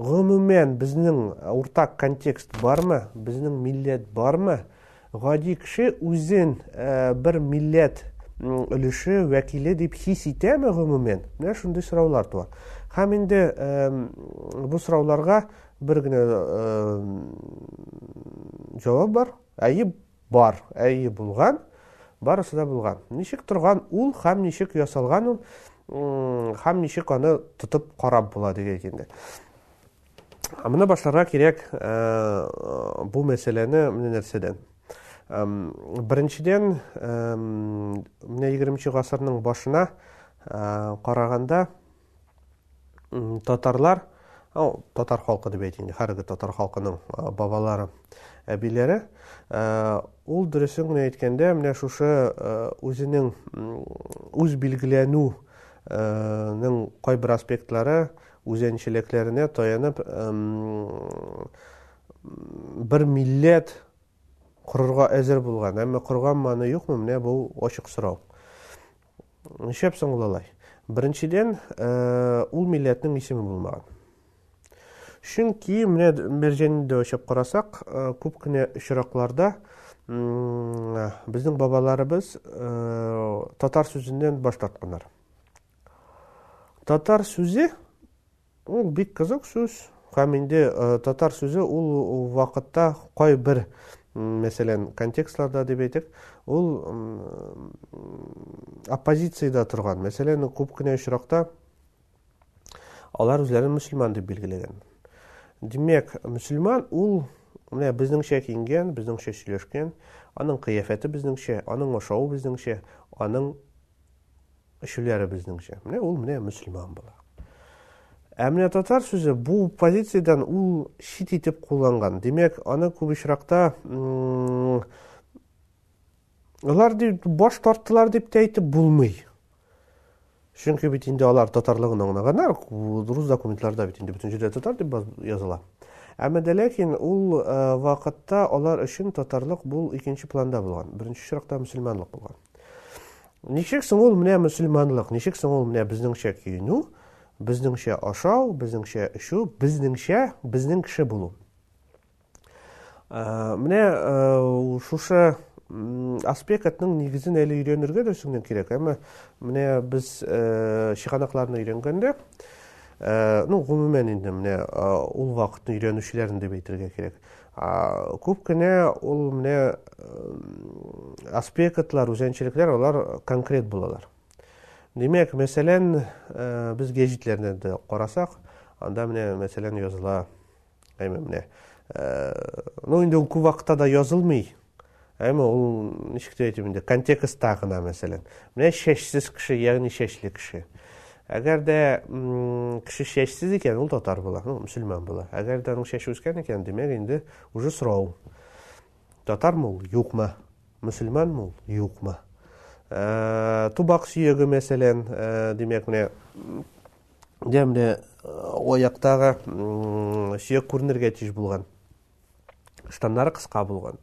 Гомумән безнең уртак контекст бармы? Безнең милләт бармы? Гади кеше үзен э, бер милләт өлеше вәкиле дип хис итәме гомумән? Менә шундый сораулар туа. Һәм инде э, бу сорауларга бер генә э, җавап бар. Әйе, бар. Әйе, булган. Барысы да булган. Ничек торган ул һәм ничек ясалган ул һәм ничек аны тотып карап була дигән инде. Амына башларга кирәк э, бу мәсьәләне менә нәрсәдән. Беренчедән, менә 20 нче гасырның башына э, караганда Татарлар, татар халкы дип әйтим, хәрге татар халкының бабалары, әбиләре, ул дөресен генә әйткәндә, менә шушы үзенең үз билгеләнү ның кайбер аспектлары үзенчәлекләренә таянып бер милләт корырга әзер булган. Әмма корган маны юкмы? Менә бу ачык сорау. Нишләп соң ул алай? Беренчедән, ул милләтнең исеме булмаган. Чөнки менә Мәрҗәнидә очып карасак, күп кенә очракларда безнең бабаларыбыз татар сүзеннән баш тартканнар. Татар сүзе Ул бик кызык сүз һәм инде татар сүзе ул вакытта кайбер мәсәлән контекстларда дип әйтик ул оппозициядә торган мәсәлән күп кенә очракта алар үзләрен мөселман дип билгеләгән димәк мөселман ул менә безнеңчә киенгән безнеңчә сөйләшкән аның кыяфәте безнеңчә аның ашавы безнеңчә аның Өчеләре безнеңчә. Менә ул менә мөселман була. Ә менә татар сүзе бу позициядән ул чит итеп кулланган. Димәк, аны күп очракта алар дип баш тарттылар дип тә әйтеп булмый. Чөнки бит инде алар татарлыгын аңлаганнар, рус документларда бит инде бөтен җирдә татар дип языла. Әмма дә ләкин ул э, вакытта алар өчен татарлык бул икенче планда булган. Беренче чиратта мөселманлык булган. Ничек соң ул менә мөселманлык, ничек соң ул менә безнеңчә киенү, безнеңчә ашау, безнеңчә эчү, безнеңчә безнең кеше булу. Ә, менә ә, шушы аспектның нигезен әле өйрәнергә дә сүгенә кирәк, әмма менә без ә, чыганакларны өйрәнгәндә, ә, ну, гомумән инде менә ә, ул вакытны өйрәнүчеләрен дип әйтергә кирәк. Күп кенә ул менә аспектлар, үзенчәлекләр алар конкрет булалар. Димәк, мәсәлән, без гәҗитләрне дә карасак, анда менә мәсәлән языла, әйме менә. Ну инде ул күп вакытта да язылмый, Әмма ул ничек тә әйтим инде, контекстта гына, мәсәлән. Менә чәчсез кеше, ягъни чәчле кеше. Әгәр дә кеше чәчсез икән, ул татар була, ну, мөселман була. Әгәр дә аның чәче үскән икән, димәк, инде уже сорау. Татармы ул, юкмы? Мөселманмы ул, юкмы? Ә, тубак сөяге, мәсәлән, ә, димәк, менә дә менә аяктагы сөяк күренергә тиеш булган. штаннары кыска булган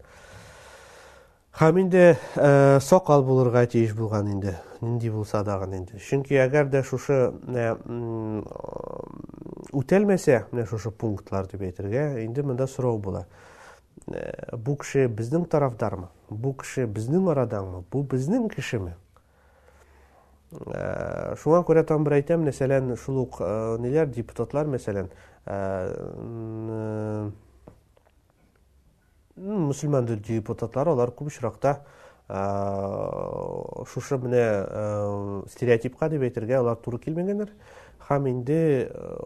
һәм инде э, сакал булырга тиеш булган инде нинди булса дагын инде чөнки әгәр дә шушы э, үтәлмәсә менә шушы пунктлар дип әйтергә инде монда сорау була э, бу кеше безнең тарафдармы бу кеше безнең арадаңмы бу безнең кешеме Э, шуңа күрә тагын бер әйтәм мәсәлән шул ук э, ниләр депутатлар мәсәлән э, мөселман депутатлар алар күп очракта шушы менә стереотипка дип әйтергә алар туры килмәгәннәр һәм инде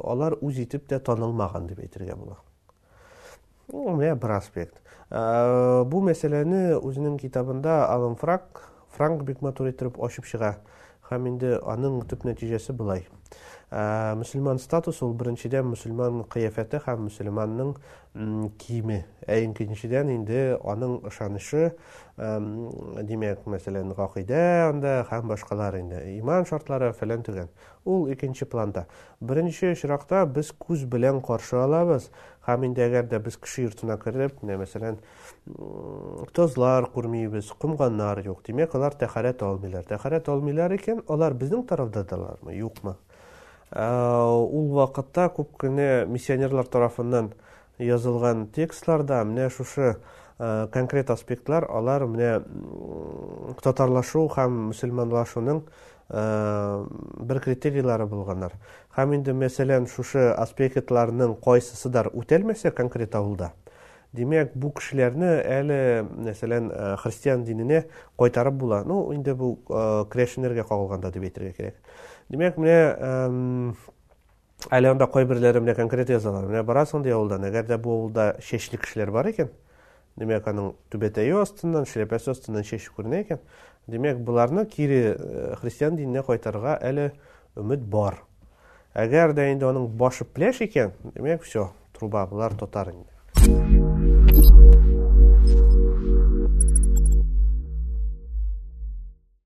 алар үз итеп тә танылмаган дип әйтергә була Ну, менә бер аспект. Ә, бу мәсьәләне үзенең китабында Алан Франк, Франк бик матур итеп ачып чыга. Һәм инде аның төп нәтиҗәсе булай. Ә, мөселман статус ул беренчедән мөселман кыяфәте һәм мөселманның киеме. Ә икенчедән инде аның ышанышы, ә, димәк, мәсәлән, гакыйдә анда һәм башкалар инде. Иман шартлары фәлән түгән. Ул икенче планда. Беренче очракта без күз белән каршы алабыз һәм инде әгәр дә без кеше йортына кереп, менә мәсәлән, тозлар күрмибез, комганнар юк, димәк, алар тәхәрәт алмыйлар. Тәхәрәт алмыйлар икән, алар безнең тарафдадалармы, юкмы? Ул вакытта күп кенә миссионерлар тарафыннан язылган текстларда менә шушы конкрет аспектлар, алар менә татарлашу һәм мөселманлашуның бер критерийлары булганнар. Һәм инде мәсәлән шушы аспектларның кайсысыдыр үтәлмәсә конкрет авылда, димәк бу кешеләрне әле мәсәлән христиан диненә кайтарып була. Ну, инде бу крәшенергә кагылганда дип әйтергә кирәк. Димәк, менә Әле анда кайберләре менә конкрет язалар. Менә барасың ди авылдан, әгәр дә бу авылда чәчле кешеләр бар икән, димәк, аның түбәтәе астыннан, шляпәсе астыннан чәч күренә икән, димәк, боларны кире э, христиан диненә кайтарырга әле өмет бар. Әгәр дә инде аның башы пләш икән, димәк, все, труба, болар татар инде.